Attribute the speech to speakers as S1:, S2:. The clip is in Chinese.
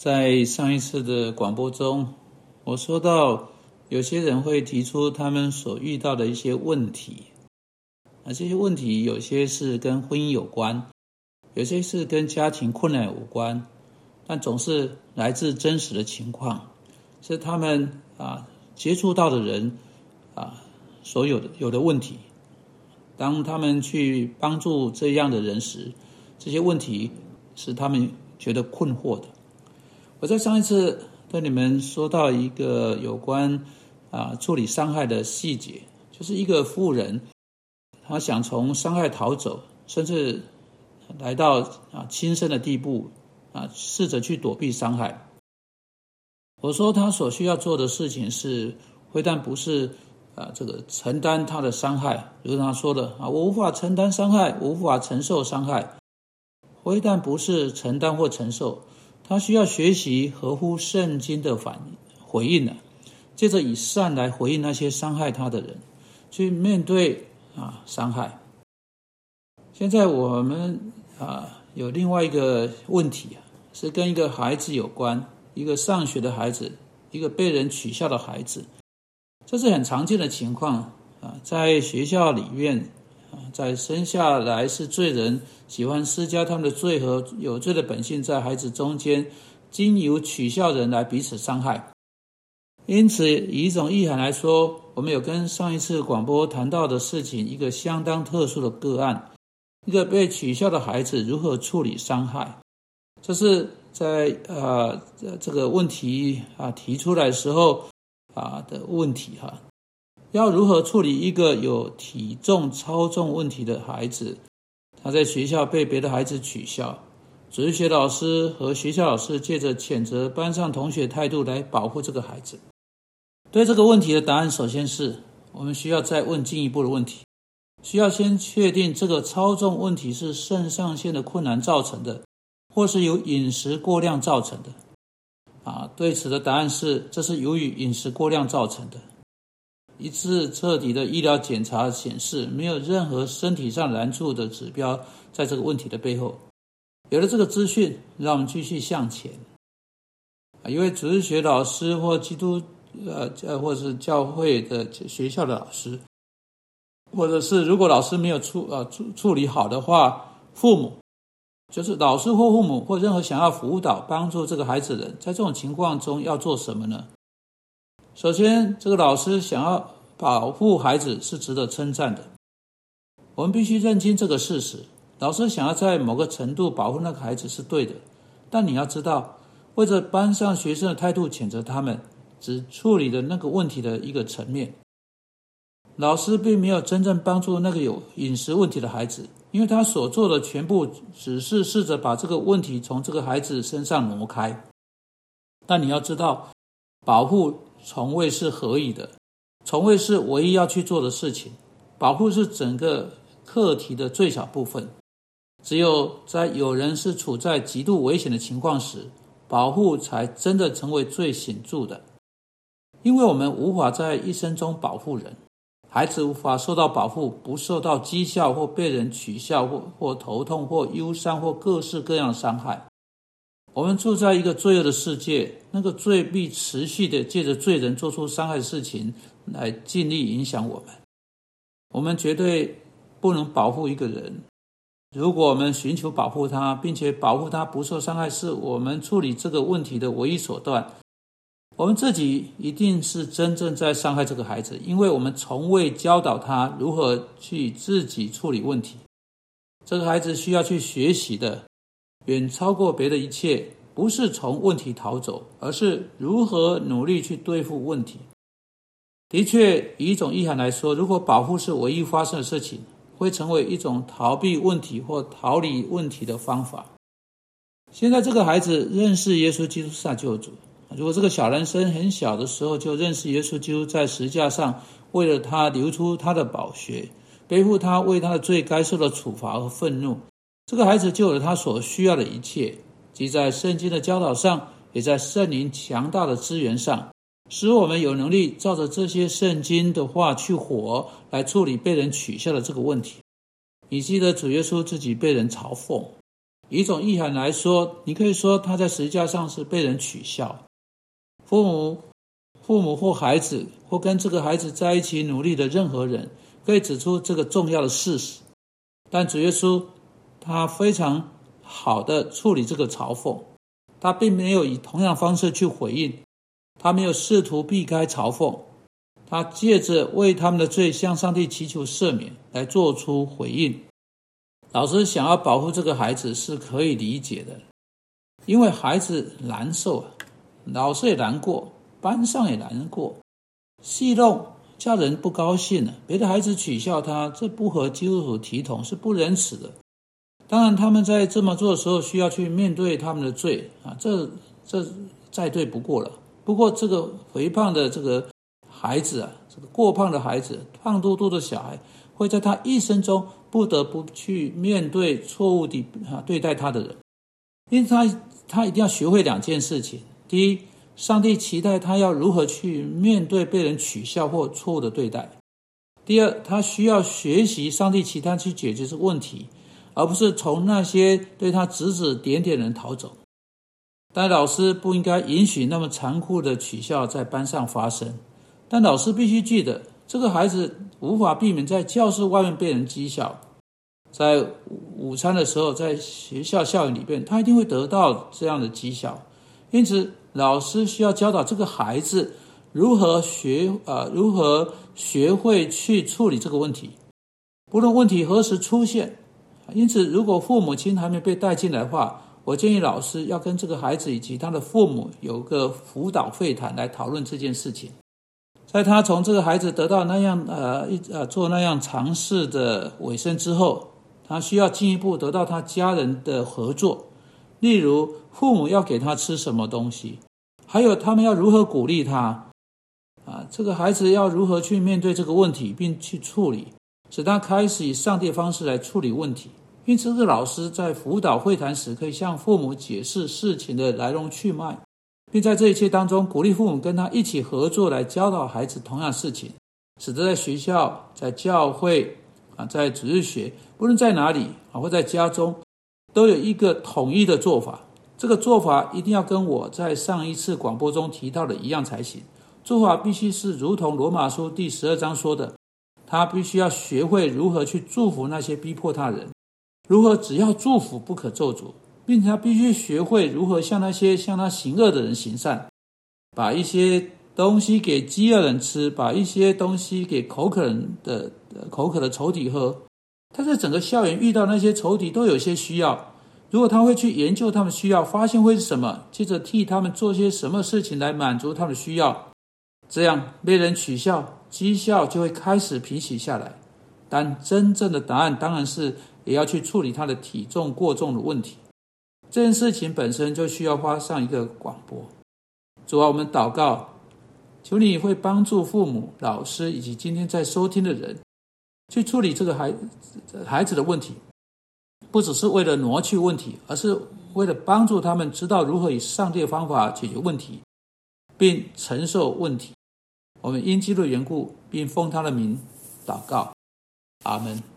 S1: 在上一次的广播中，我说到有些人会提出他们所遇到的一些问题，啊，这些问题有些是跟婚姻有关，有些是跟家庭困难有关，但总是来自真实的情况，是他们啊接触到的人啊所有的有的问题。当他们去帮助这样的人时，这些问题是他们觉得困惑的。我在上一次跟你们说到一个有关啊处理伤害的细节，就是一个妇人，她想从伤害逃走，甚至来到啊轻生的地步啊，试着去躲避伤害。我说她所需要做的事情是，非但不是啊这个承担他的伤害，如他说的啊，我无法承担伤害，无法承受伤害，非但不是承担或承受。他需要学习合乎圣经的反回应呢，接着以善来回应那些伤害他的人，去面对啊伤害。现在我们啊有另外一个问题啊，是跟一个孩子有关，一个上学的孩子，一个被人取笑的孩子，这是很常见的情况啊，在学校里面。在生下来是罪人，喜欢施加他们的罪和有罪的本性在孩子中间，经由取笑人来彼此伤害。因此，以一种意涵来说，我们有跟上一次广播谈到的事情，一个相当特殊的个案，一个被取笑的孩子如何处理伤害。这是在呃这个问题啊提出来时候啊的问题哈。要如何处理一个有体重超重问题的孩子？他在学校被别的孩子取笑，哲学老师和学校老师借着谴责班上同学态度来保护这个孩子。对这个问题的答案，首先是我们需要再问进一步的问题，需要先确定这个超重问题是肾上腺的困难造成的，或是由饮食过量造成的。啊，对此的答案是，这是由于饮食过量造成的。一次彻底的医疗检查显示，没有任何身体上难处的指标在这个问题的背后。有了这个资讯，让我们继续向前。啊，一位主日学老师或基督呃呃，或是教会的学校的老师，或者是如果老师没有处呃处处理好的话，父母就是老师或父母或任何想要辅导帮助这个孩子的人，在这种情况中要做什么呢？首先，这个老师想要保护孩子是值得称赞的。我们必须认清这个事实：老师想要在某个程度保护那个孩子是对的。但你要知道，为着班上学生的态度谴责他们，只处理了那个问题的一个层面。老师并没有真正帮助那个有饮食问题的孩子，因为他所做的全部只是试着把这个问题从这个孩子身上挪开。但你要知道，保护。从未是合意的，从未是唯一要去做的事情。保护是整个课题的最小部分。只有在有人是处在极度危险的情况时，保护才真的成为最显著的。因为我们无法在一生中保护人，孩子无法受到保护，不受到讥笑或被人取笑或或头痛或忧伤或各式各样的伤害。我们住在一个罪恶的世界，那个罪必持续的借着罪人做出伤害事情来尽力影响我们。我们绝对不能保护一个人。如果我们寻求保护他，并且保护他不受伤害，是我们处理这个问题的唯一手段。我们自己一定是真正在伤害这个孩子，因为我们从未教导他如何去自己处理问题。这个孩子需要去学习的。远超过别的一切，不是从问题逃走，而是如何努力去对付问题。的确，以一种意涵来说，如果保护是唯一发生的事情，会成为一种逃避问题或逃离问题的方法。现在，这个孩子认识耶稣基督是救主。如果这个小男生很小的时候就认识耶稣基督在石架上为了他流出他的宝血，背负他为他的罪该受的处罚和愤怒。这个孩子就有了他所需要的一切，即在圣经的教导上，也在圣灵强大的资源上，使我们有能力照着这些圣经的话去活，来处理被人取笑的这个问题。你记得主耶稣自己被人嘲讽，以一种意涵来说，你可以说他在十字架上是被人取笑。父母、父母或孩子或跟这个孩子在一起努力的任何人，可以指出这个重要的事实。但主耶稣他非常好的处理这个嘲讽，他并没有以同样方式去回应，他没有试图避开嘲讽，他借着为他们的罪向上帝祈求赦免来做出回应。老师想要保护这个孩子是可以理解的，因为孩子难受啊，老师也难过，班上也难过，戏弄叫人不高兴了。别的孩子取笑他，这不合基督徒体统，是不仁慈的。当然，他们在这么做的时候，需要去面对他们的罪啊，这这再对不过了。不过，这个肥胖的这个孩子啊，这个过胖的孩子，胖嘟嘟的小孩，会在他一生中。不得不去面对错误的啊对待他的人，因为他他一定要学会两件事情：第一，上帝期待他要如何去面对被人取笑或错误的对待；第二，他需要学习上帝期待去解决这个问题，而不是从那些对他指指点点的人逃走。但老师不应该允许那么残酷的取笑在班上发生，但老师必须记得。这个孩子无法避免在教室外面被人讥笑，在午餐的时候，在学校校园里边，他一定会得到这样的讥笑。因此，老师需要教导这个孩子如何学啊，如何学会去处理这个问题，不论问题何时出现。因此，如果父母亲还没被带进来的话，我建议老师要跟这个孩子以及他的父母有个辅导会谈来讨论这件事情。在他从这个孩子得到那样呃一呃做那样尝试的尾声之后，他需要进一步得到他家人的合作，例如父母要给他吃什么东西，还有他们要如何鼓励他，啊，这个孩子要如何去面对这个问题并去处理，使他开始以上帝的方式来处理问题。因此，这老师在辅导会谈时可以向父母解释事情的来龙去脉。并在这一切当中鼓励父母跟他一起合作来教导孩子同样事情，使得在学校、在教会啊、在主日学，不论在哪里啊，或在家中，都有一个统一的做法。这个做法一定要跟我在上一次广播中提到的一样才行。做法必须是如同罗马书第十二章说的，他必须要学会如何去祝福那些逼迫他人，如何只要祝福不可咒诅。并且他必须学会如何向那些向他行恶的人行善，把一些东西给饥饿人吃，把一些东西给口渴人的口渴的仇敌喝。他在整个校园遇到那些仇敌都有些需要，如果他会去研究他们需要，发现会是什么，接着替他们做些什么事情来满足他们的需要，这样被人取笑讥笑就会开始平息下来。但真正的答案当然是也要去处理他的体重过重的问题。这件事情本身就需要花上一个广播。主啊，我们祷告，求你会帮助父母、老师以及今天在收听的人，去处理这个孩孩子的问题，不只是为了挪去问题，而是为了帮助他们知道如何以上帝的方法解决问题，并承受问题。我们因基督的缘故，并奉他的名祷告，阿门。